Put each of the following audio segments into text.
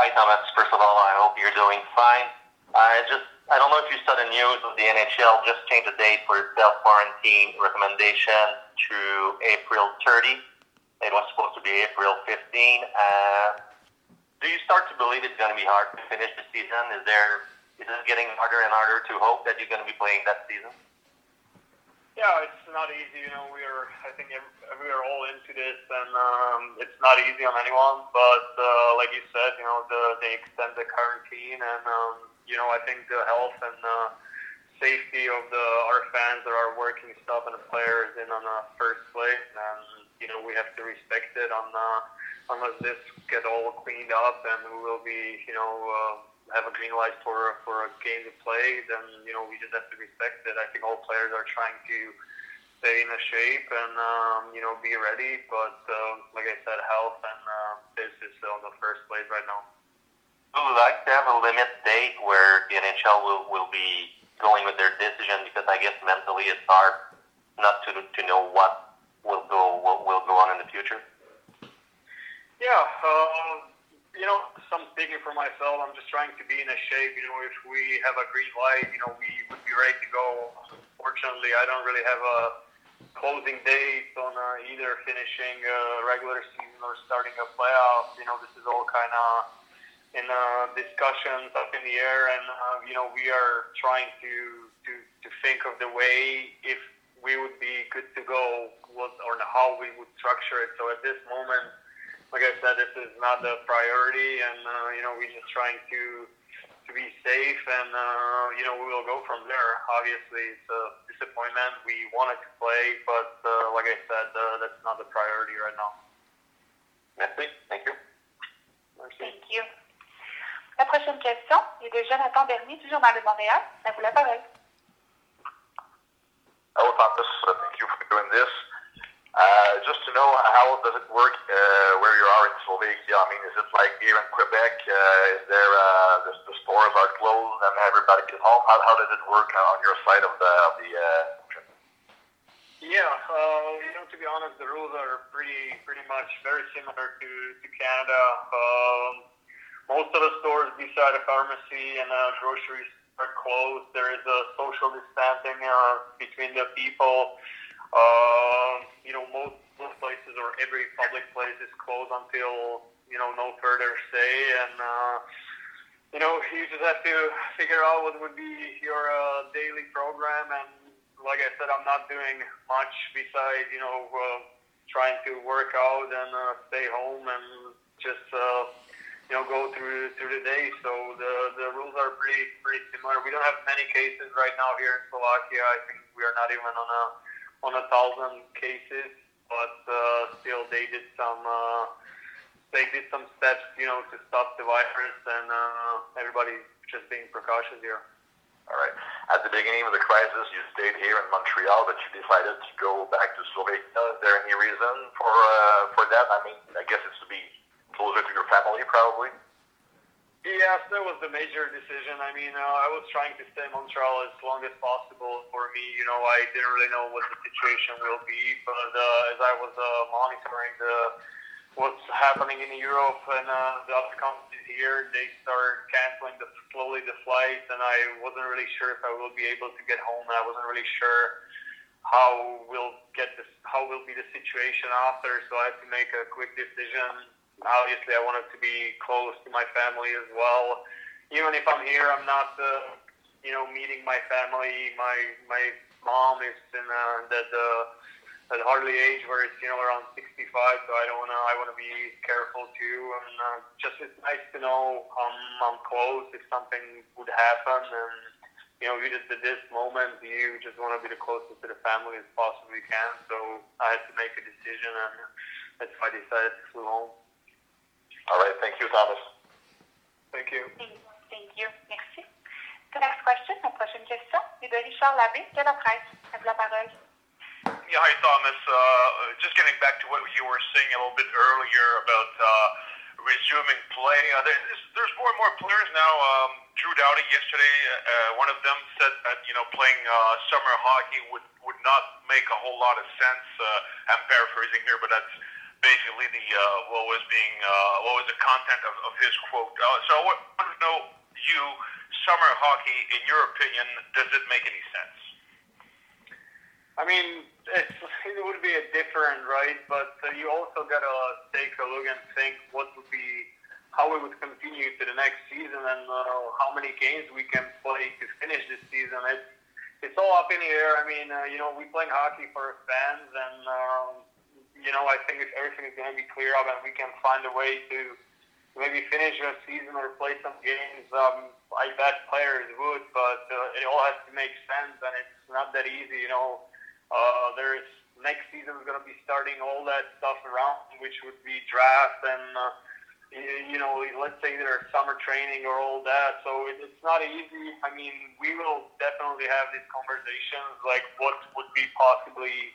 Hi, Tomas. First of all, I hope you're doing fine. I just, I don't know if you saw the news of the NHL just changed the date for its self quarantine recommendation to April 30. It was supposed to be April 15. Uh, do you start to believe it's going to be hard to finish the season? Is there, is it getting harder and harder to hope that you're going to be playing that season? Yeah, it's not easy. You know, we are. I think we are all into this, and um, it's not easy on anyone. But uh, like you said, you know, the they extend the quarantine, and um, you know, I think the health and uh, safety of the our fans that are working stuff and the players in on the first place, and you know, we have to respect it. On uh, unless this get all cleaned up, and we will be, you know. Uh, have a green light for for a game to play, then you know we just have to respect it. I think all players are trying to stay in a shape and um, you know be ready. But uh, like I said, health and uh, this is on the first place right now. Would you like to have a limit date where the NHL will will be going with their decision? Because I guess mentally it's hard not to to know what will go what will go on in the future. Yeah. Um, you know, some speaking for myself, I'm just trying to be in a shape. You know, if we have a green light, you know, we would be ready to go. Unfortunately, I don't really have a closing date on uh, either finishing a regular season or starting a playoff. You know, this is all kind of in uh, discussions up in the air, and uh, you know, we are trying to to to think of the way if we would be good to go, what or how we would structure it. So at this moment like I said, this is not the priority, and uh, you know we're just trying to to be safe, and uh, you know we will go from there. Obviously, it's a disappointment. We wanted to play, but uh, like I said, uh, that's not the priority right now. Merci. Thank you. Merci. Thank you. La prochaine question est de Jonathan Bernier, toujours dans le Montréal. À vous la parole. Hello, Tomas. Thank you for doing this. Uh, just to know how does it work uh, where you are in Slovakia? I mean, is it like here in Quebec? Uh, is there uh, the, the stores are closed and everybody is home? How, how does it work on your side of the of the uh? Yeah, uh, you know, to be honest, the rules are pretty pretty much very similar to to Canada. Um, most of the stores beside a pharmacy and uh, groceries are closed. There is a social distancing uh, between the people. Uh, you know, most most places or every public place is closed until you know no further say, and uh, you know you just have to figure out what would be your uh, daily program. And like I said, I'm not doing much besides you know uh, trying to work out and uh, stay home and just. Uh, you know, go through through the day. So the the rules are pretty pretty similar. We don't have many cases right now here in Slovakia. I think we are not even on a on a thousand cases, but uh, still they did some uh, they did some steps, you know, to stop the virus, and uh, everybody's just being precautious here. All right. At the beginning of the crisis, you stayed here in Montreal, but you decided to go back to Slovakia. Is there any reason for uh, for that? I mean, I guess it's to be closer to your family, probably. Yes, that was the major decision. I mean, uh, I was trying to stay in Montreal as long as possible. For me, you know, I didn't really know what the situation will be, but uh, as I was uh, monitoring the what's happening in Europe and uh, the other countries here, they start canceling the slowly the flights, and I wasn't really sure if I will be able to get home. I wasn't really sure how will get this, how will be the situation after. So I had to make a quick decision obviously I wanted to be close to my family as well. Even if I'm here, I'm not, uh, you know, meeting my family. My my mom is in uh, the, the at hardly age where it's you know around 65, so I don't wanna I wanna be careful too. And uh, just it's nice to know I'm I'm close if something would happen. And you know, you just at this moment you just want to be the closest to the family as possibly can. So I had to make a decision, and that's why I decided to flew home. All right. Thank you, Tomas. Thank you. Thank you. Merci. The next question, la prochaine question, est de Richard Labbé de la presse. À vous la parole. Yeah, hi, Tomas. Uh, just getting back to what you were saying a little bit earlier about uh, resuming play. Uh, there's, there's more and more players now. Um, Drew Doughty yesterday, uh, one of them said that you know playing uh, summer hockey would would not make a whole lot of sense. Uh, I'm paraphrasing here, but that's basically the uh, what was being uh, what was the content of, of his quote. Uh, so I want to know you summer hockey. In your opinion, does it make any sense? I mean, it's, it would be a different, right? But uh, you also gotta take a look and think what would be how we would continue to the next season and uh, how many games we can play to finish this season. It's it's all up in the air. I mean, uh, you know, we playing hockey for fans, and um, you know, I think if everything is going to be clear up and we can find a way to maybe finish a season or play some games, um, I bet players would. But uh, it all has to make sense, and it's not that easy. You know, uh, there's next season is going to be starting all that stuff around, which would be draft and. Uh, you know, let's say there's summer training or all that. So it, it's not easy. I mean, we will definitely have these conversations, like what would be possibly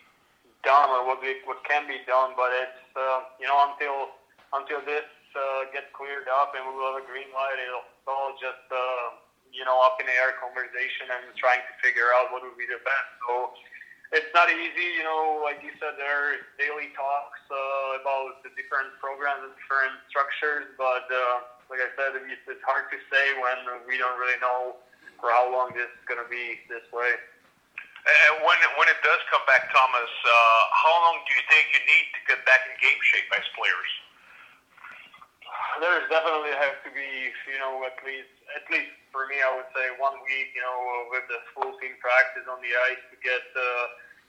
done or what we, what can be done. But it's uh, you know until until this uh, gets cleared up and we will have a green light, it'll all just uh, you know up in the air conversation and trying to figure out what would be the best. So it's not easy, you know. Like you said, there are daily talks uh, about the different programs and different structures, but uh, like I said, it's, it's hard to say when we don't really know for how long this is going to be this way. And when it, when it does come back, Tomas, uh, how long do you think you need to get back in game shape as players? There's definitely have to be, you know, at least at least for me, I would say one week, you know, with the full team practice on the ice to get, uh,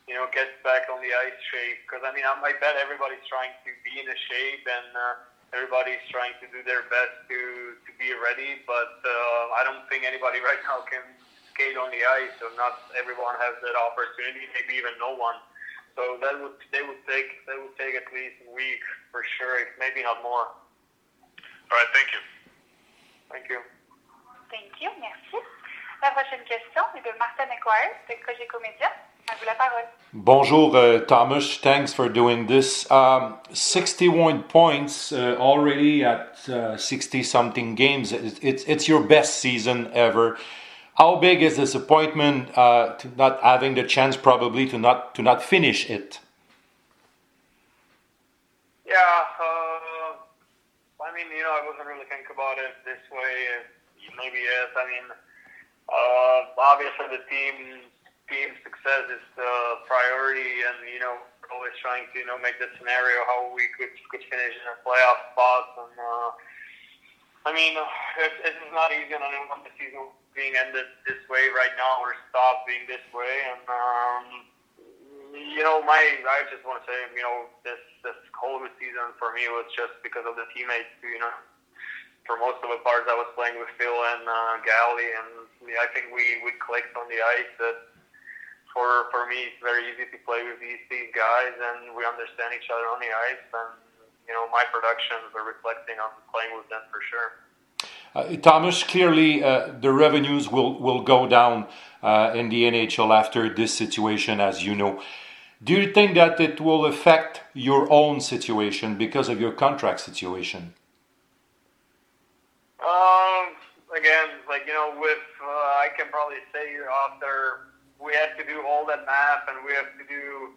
you know, get back on the ice shape. Because I mean, I, I bet everybody's trying to be in a shape and. Uh, everybody's trying to do their best to to be ready, but uh, I don't think anybody right now can skate on the ice, so not everyone has that opportunity, maybe even no one. So that would they would take they would take at least a week for sure, maybe not more. All right, thank you. Thank you. Thank you, merci. La prochaine question est de Martin McGuire de Cogeco Media. À la parole. Bonjour, uh, Tomas. Thanks for doing this. Um, 61 points uh, already at 60 uh, something games. It's, it's, it's your best season ever how big is disappointment uh, to not having the chance probably to not to not finish it? Yeah, uh, I mean, you know, I wasn't really thinking about it this way. Maybe yes. I mean, uh, obviously the team team success is the priority, and you know, always trying to you know make the scenario how we could could finish in a playoff spot. And uh, I mean, it, it is not easy, and I want the season being ended this way right now or stop being this way. And um, you know, my I just want to say, you know, this this whole season for me was just because of the teammates. You know, for most of the parts I was playing with Phil and uh, Gally, and I think we we clicked on the ice. That for for me, it's very easy to play with these these guys, and we understand each other on the ice. And you know, my productions are reflecting on playing with them for sure. Uh, Tomas, clearly uh, the revenues will, will go down uh, in the NHL after this situation, as you know. Do you think that it will affect your own situation because of your contract situation? Um, again, like you know, with uh, I can probably say after we have to do all that math and we have to do.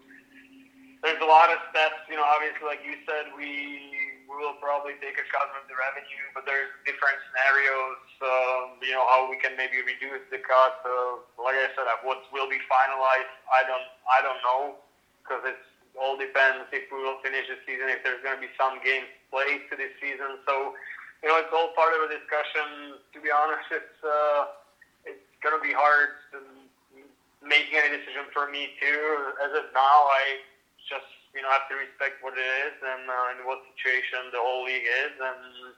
There's a lot of steps, you know. Obviously, like you said, we we will probably take a cut of the revenue, but there's different scenarios. Um, you know how we can maybe reduce the cut. Uh, like I said, what will be finalized, I don't, I don't know, because it all depends if we will finish the season, if there's going to be some games played to this season. So, you know, it's all part of a discussion. To be honest, it's uh, it's going to be hard to making any decision for me too. As of now, I just you know, have to respect what it is and, uh, and what situation the whole league is. And,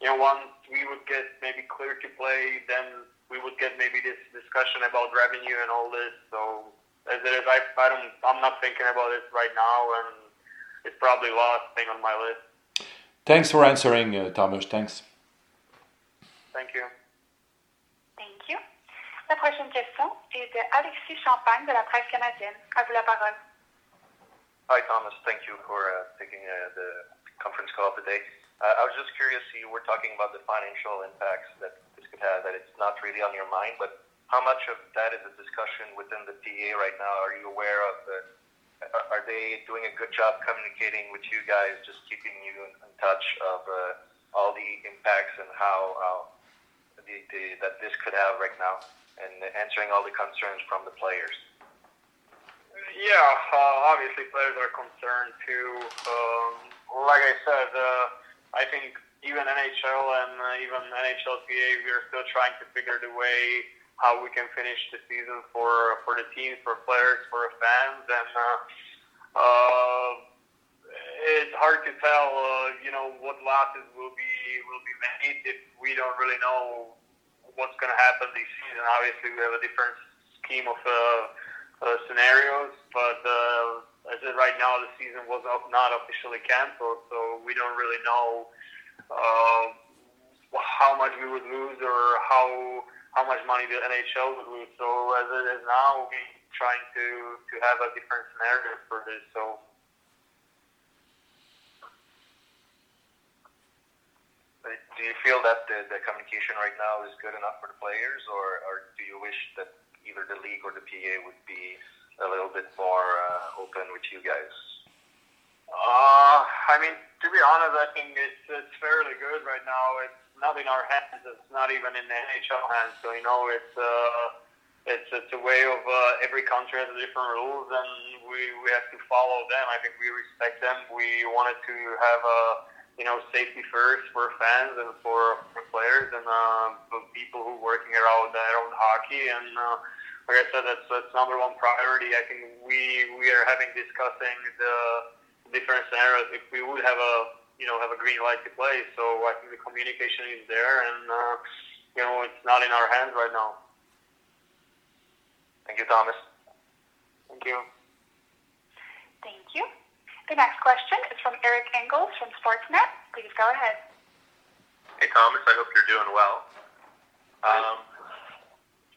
you know, once we would get maybe clear to play, then we would get maybe this discussion about revenue and all this. So as it is, I, I don't, I'm not thinking about it right now, and it's probably last thing on my list. Thanks for answering, uh, Tomas. Thanks. Thank you. Thank you. La prochaine question est de Alexis Champagne de la Presse canadienne. À vous la parole. Hi, Tomas. Thank you for uh, taking uh, the conference call today. Uh, I was just curious, you were talking about the financial impacts that this could have, that it's not really on your mind, but how much of that is a discussion within the PA right now? Are you aware of the are they doing a good job communicating with you guys, just keeping you in, touch of uh, all the impacts and how, how the, the, that this could have right now, and answering all the concerns from the players? Yeah, uh, obviously players are concerned too. Um, like I said, uh, I think even NHL and uh, even NHLPA, we are still trying to figure the way how we can finish the season for for the team, for players, for fans, and uh, uh, it's hard to tell. Uh, you know what losses will be will be made if we don't really know what's going to happen this season. Obviously, we have a different scheme of uh, uh, scenarios, but uh, as of right now, the season was not officially canceled, so we don't really know uh, how much we would lose or how how much money the NHL would lose. So as it is now, we're trying to to have a different scenario for this. So. Do you feel that the, the communication right now is good enough for the players, or, or do you wish that either the league or the PA would be a little bit more uh, open with you guys? Uh, I mean, to be honest, I think it's it's fairly good right now. It's not in our hands. It's not even in the NHL hands. So you know, it's uh, it's it's a way of uh, every country has different rules, and we we have to follow them. I think we respect them. We wanted to have a you know safety first for fans and for, for players and uh, for people who are working around around hockey and. Uh, like I said, that's, that's number one priority. I think we we are having discussing the different scenarios. If we would have a you know, have a green light to play. So I think the communication is there, and uh, you know, it's not in our hands right now. Thank you, Tomas. Thank you. Thank you. The next question is from Eric Engels from Sportsnet. Please go ahead. Hey, Tomas. I hope you're doing well. Um,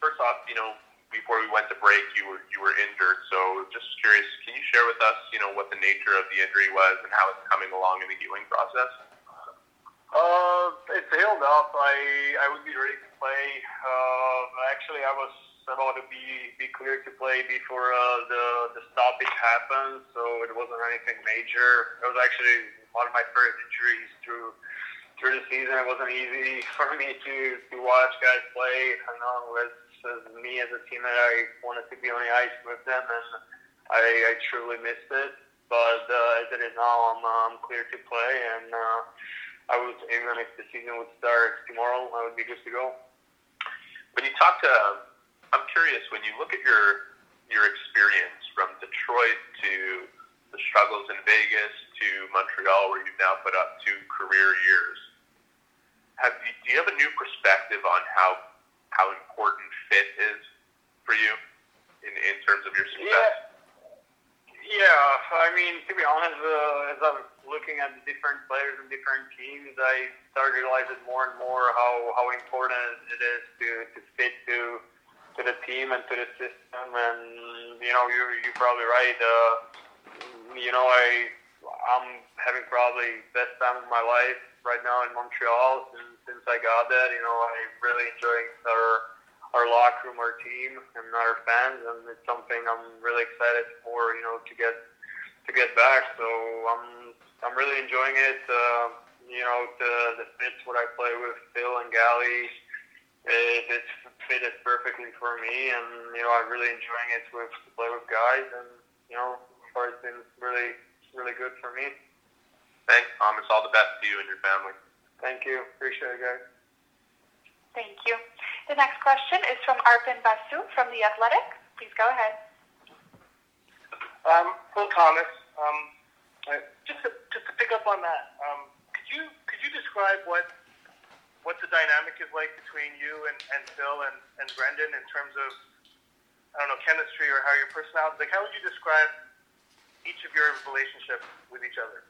first off, you know, before we went to break, you were you were injured. So just curious, can you share with us, you know, what the nature of the injury was and how it's coming along in the healing process? Uh, it's healed up. I I would be ready to play. Uh, actually, I was about to be be clear to play before uh, the the stoppage happened, so it wasn't anything major. It was actually one of my first injuries through through the season. It wasn't easy for me to to watch guys play. I know it as me as a team that I wanted to be on the ice with them, and I, I truly missed it. But uh, as it is now, I'm, uh, I'm clear to play, and uh, I was even if the season would start tomorrow, I would be good to go. When you talk to, I'm curious when you look at your your experience from Detroit to the struggles in Vegas to Montreal, where you've now put up two career years. Have you, do you have a new perspective on how how important fit is for you in, in terms of your success? Yeah, yeah. I mean, to be honest, uh, as I was looking at the different players and different teams, I started realizing more and more how, how important it is to, to team and to the system. And you know, you you're probably right. Uh, you know, I I'm having probably best time of my life right now in Montreal since since I got that. You know, I really enjoy our our locker room, our team, and our fans, and it's something I'm really excited for. You know, to get to get back. So I'm I'm really enjoying it. Uh, you know, the the fits what I play with Phil and Gally. It, it's fitted perfectly for me, and you know I'm really enjoying it with to play with guys, and you know, so far it's been really really good for me. Thanks, Tomas. All the best to you and your family. Thank you. Appreciate it, guys. Thank you. The next question is from Arpon Basu from The Athletic. Please go ahead. Um, Phil Tomas, um, just to, just to pick up on that, um, could you could you describe what what the dynamic is like between you and, and Phil and, and Brendan in terms of I don't know chemistry or how your personality like how would you describe each of your relationships with each other?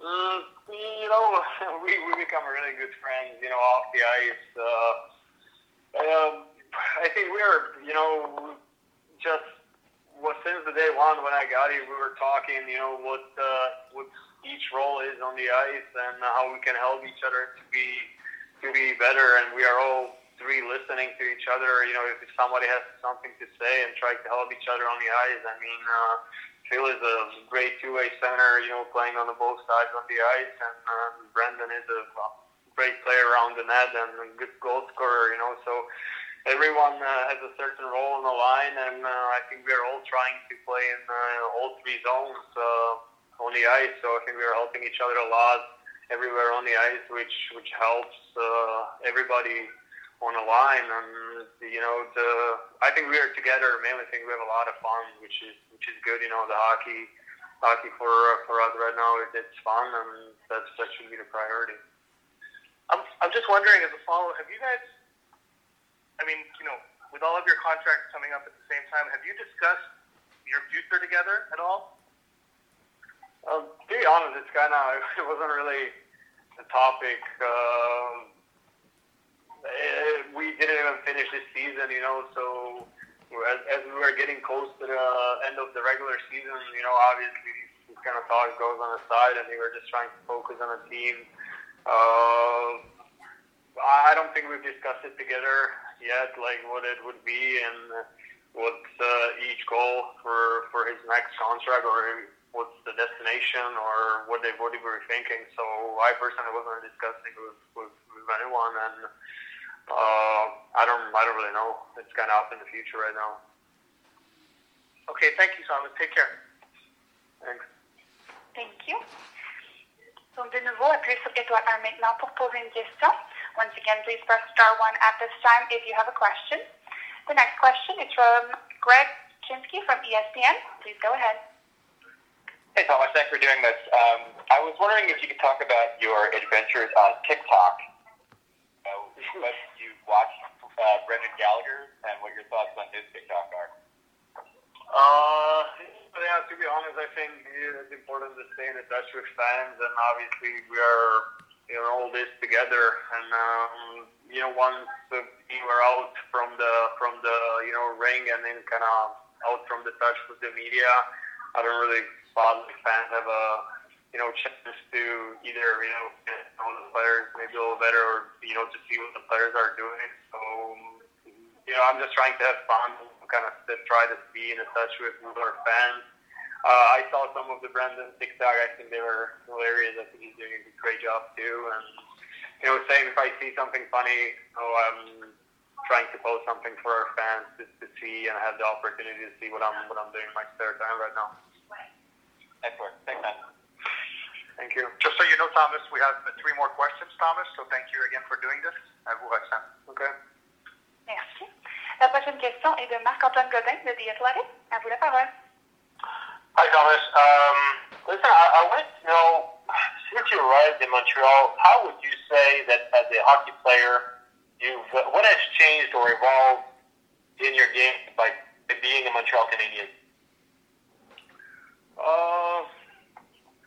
Uh, you know, we, we become really good friends, you know, off the ice. Uh, um, I think we are, you know, just well, since the day one when I got here, we were talking, you know, what uh, what each role is on the ice and how we can help each other to be to be better. And we are all three listening to each other. You know, if somebody has something to say and try to help each other on the ice. I mean, uh, Phil is a great two-way center. You know, playing on the both sides on the ice, and uh, Brendan is a great player around the net and a good goal scorer. You know, so everyone uh, has a certain role on the line, and uh, I think we are all trying to play in uh, all three zones uh, on the ice. So I think we are helping each other a lot everywhere on the ice, which which helps uh, everybody on the line. And you know, the I think we are together. Mainly, I think we have a lot of fun, which is which is good. You know, the hockey hockey for for us right now it, it's fun, and that's that should be the priority. I'm I'm just wondering as a follow, have you guys? I mean, you know, with all of your contracts coming up at the same time, have you discussed your future together at all? Um, to be honest, it's kind of it wasn't really a topic. Uh, we didn't even finish this season, you know. So as, as we were getting close to the end of the regular season, you know, obviously this kind of talk goes on the side, and we were just trying to focus on the team. Uh, I don't think we've discussed it together yet, like what it would be and what uh, each goal for for his next contract or what's the destination or what they what they were thinking. So I personally wasn't discussing with, with, with anyone, and uh, I don't I don't really know. It's kind of up in the future right now. Okay, thank you, Simon. Take care. Thanks. Thank you. Donc, de nouveau, appuyez sur étoile 1 maintenant pour poser une question. Once again, please press star 1 at this time if you have a question. The next question is from Greg Wyshynski from ESPN. Please go ahead. Hey, Tomas. Thanks for doing this. Um, I was wondering if you could talk about your adventures on TikTok. Uh, what you watched uh, Brendan Gallagher and what your thoughts on his TikTok are. Uh, yeah, to be honest, I think it's important to stay in touch with fans, and obviously we are, you know, all this together. And um, you know, once we were out from the from the you know ring, and then kind of out from the touch with the media, I don't really thought the fans have a you know chance to either you know get to know the players maybe a little better, or you know to see what the players are doing. So you know, I'm just trying to have fun, kind of to try to be in touch with, with our fans. Uh, I saw some of the Brendan TikTok. I think they were hilarious. I think he's doing a great job too. And you know, same if I see something funny, you I'm trying to post something for our fans to, to see and have the opportunity to see what I'm what I'm doing in my spare time right now. Excellent. Thanks, man. Thank you. Just so you know, Tomas, we have three more questions, Tomas. So thank you again for doing this. À vous, Roxane. Okay. Merci. La prochaine question est de Marc-Antoine Godin de The Athletic. À vous la parole. Hi, Tomas. Um, listen, I, I wanted to know, since you arrived in Montreal, how would you say that as a hockey player, you've what has changed or evolved in your game by being a Montreal Canadian? Uh,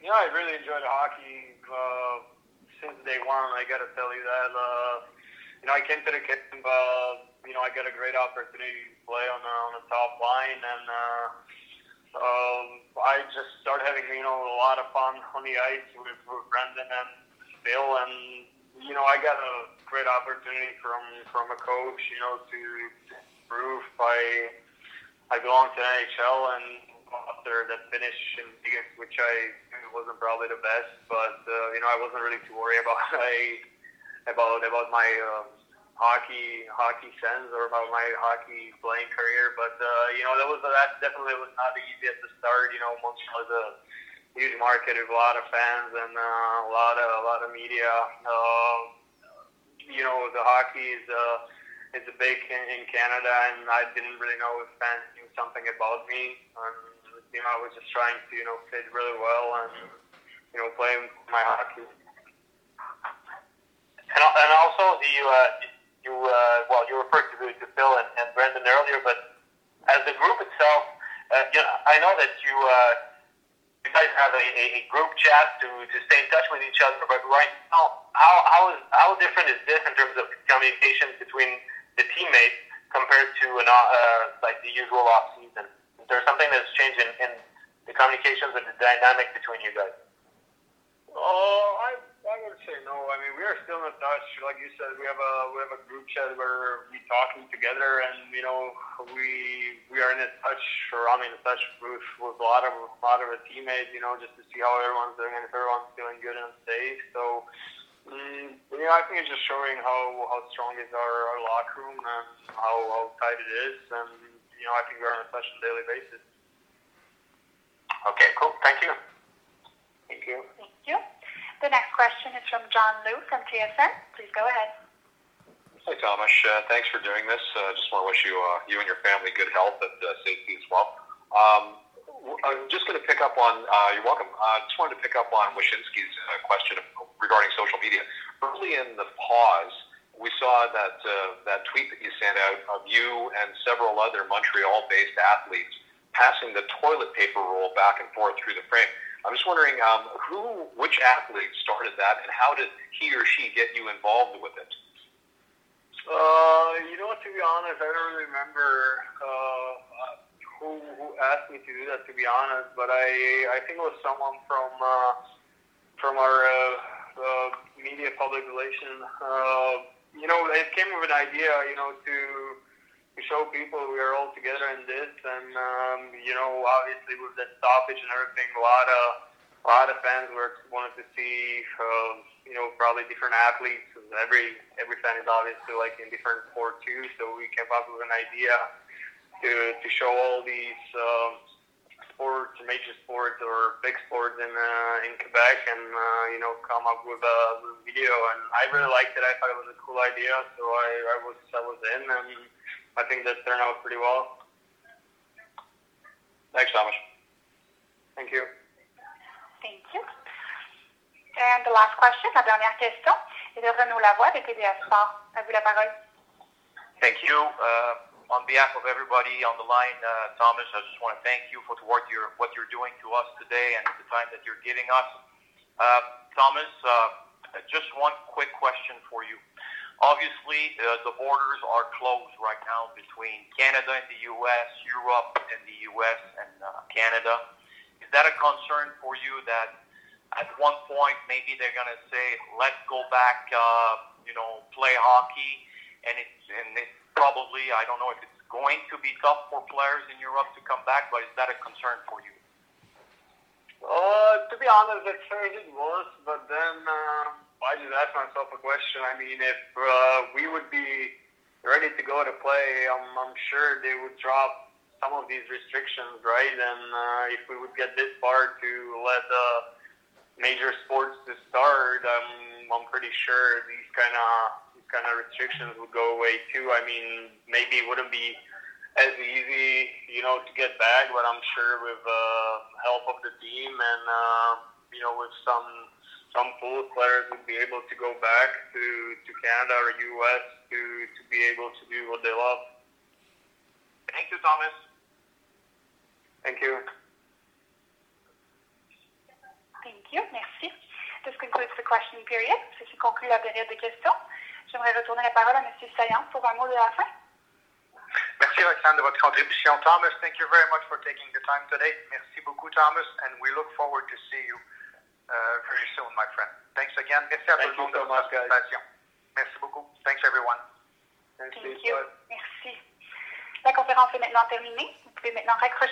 you know, I really enjoyed hockey uh, since day one. I got to tell you that. Uh, you know, I came to the camp. Uh, you know, I got a great opportunity to play on the, on the top line, and uh, um, I just started having you know a lot of fun on the ice with, with Brendan and Phil, and you know, I got a great opportunity from from a coach. You know, to, to prove I I belong to NHL and after that finish in Vegas, which I wasn't probably the best, but uh, you know I wasn't really too worried about I, about about my um, hockey hockey sense or about my hockey playing career. But uh, you know that was that definitely was not easy at the start. You know Montreal is a huge market with a lot of fans and uh, a lot of a lot of media. Uh, you know the hockey is. Uh, it's a big in, in Canada, and I didn't really know if fans knew something about me. Um, you know, I was just trying to, you know, fit really well and, you know, play my hockey. And, and also, you, uh, you uh, well, you referred to, to Phil and, and Brendan earlier, but as the group itself, uh, you know, I know that you, uh, have a, a, group chat to, to stay in touch with each other, but right now, how, how, is, how different is this in terms of communication between the teammates compared to an, uh, like the usual off season? Is there something that's changed in, in the communications and the dynamic between you guys? Oh, I, I I would say no. I mean, we are still in touch. Like you said, we have a we have a group chat where we talking together, and you know, we we are in a touch, or I'm in a touch with with a lot of a lot of our teammates. You know, just to see how everyone's doing and if everyone's feeling good and safe. So. Mm, you know, I think it's just showing how how strong is our, our locker room and how, how tight it is, and you know, I think we're on a touch on a daily basis. Okay, cool. Thank you. Thank you. Thank you. The next question is from John Lu from TSN. Please go ahead. Hi, Tomas. Uh, thanks for doing this. Uh, just want to wish you, uh, you and your family good health and uh, safety as well. Um, I'm just going to pick up on, uh, you're welcome. I uh, just wanted to pick up on Wyshynski's uh, question regarding social media. Early in the pause, we saw that that tweet that you sent out of you and several other Montreal-based athletes passing the toilet paper roll back and forth through the frame. I'm just wondering um, who, which athlete started that, and how did he or she get you involved with it? Uh, you know? To be honest, I don't really remember uh, who who asked me to do that. To be honest, but I I think it was someone from uh, from our uh, uh, media public relation. Uh, you know, it came with an idea. You know, to show people we are all together in this, and um, you know, obviously with the stoppage and everything, a lot of a lot of fans were wanted to see, um, you know, probably different athletes. Every every fan is obviously like in different sport too, so we came up with an idea to to show all these um, sports, major sports or big sports in uh, in Quebec, and uh, you know, come up with a, with a video. And I really liked it. I thought it was a cool idea, so I, I was I was in and I think that turned out pretty well. Thanks, Tomas. Thank you. Thank you. And the last question, la dernière question, est de Renaud Lavoie de TDS Sport. À vous la parole. Thank you. Uh, on behalf of everybody on the line, uh, Tomas, I just want to thank you for what you're, what you're doing to us today and the time that you're giving us. Uh, Tomas, uh, just one quick question for you. Obviously, uh, the borders are closed right now between Canada and the U.S., Europe and the U.S. and uh, Canada. Is that a concern for you that at one point maybe they're going to say, let's go back, uh, you know, play hockey, and it's and it probably I don't know if it's going to be tough for players in Europe to come back, but is that a concern for you? Uh, to be honest, at first it was, but then. Uh I just asked myself a question. I mean, if uh, we would be ready to go to play, I'm, I'm sure they would drop some of these restrictions, right? And uh, if we would get this far to let the major sports to start, um, I'm pretty sure these kind of these kind of restrictions would go away too. I mean, maybe it wouldn't be as easy, you know, to get back, but I'm sure with uh, help of the team and uh, you know with some some pool players would be able to go back to, to Canada or US to, to be able to do what they love. Thank you, Tomas. Thank you. Thank you. Merci. This concludes the question period. Ceci conclut la période de questions. J'aimerais retourner la parole à M. Saillant pour un mot de la fin. Merci, Roxane, de votre contribution. Tomas, thank you very much for taking the time today. Merci beaucoup, Tomas, and we look forward to see you uh, very soon, my friend. Thanks again. Merci à Thank tout le monde so de votre much, guys. participation. Merci beaucoup. Thanks, everyone. Thank you. Merci. La conférence est maintenant terminée. Vous pouvez maintenant raccrocher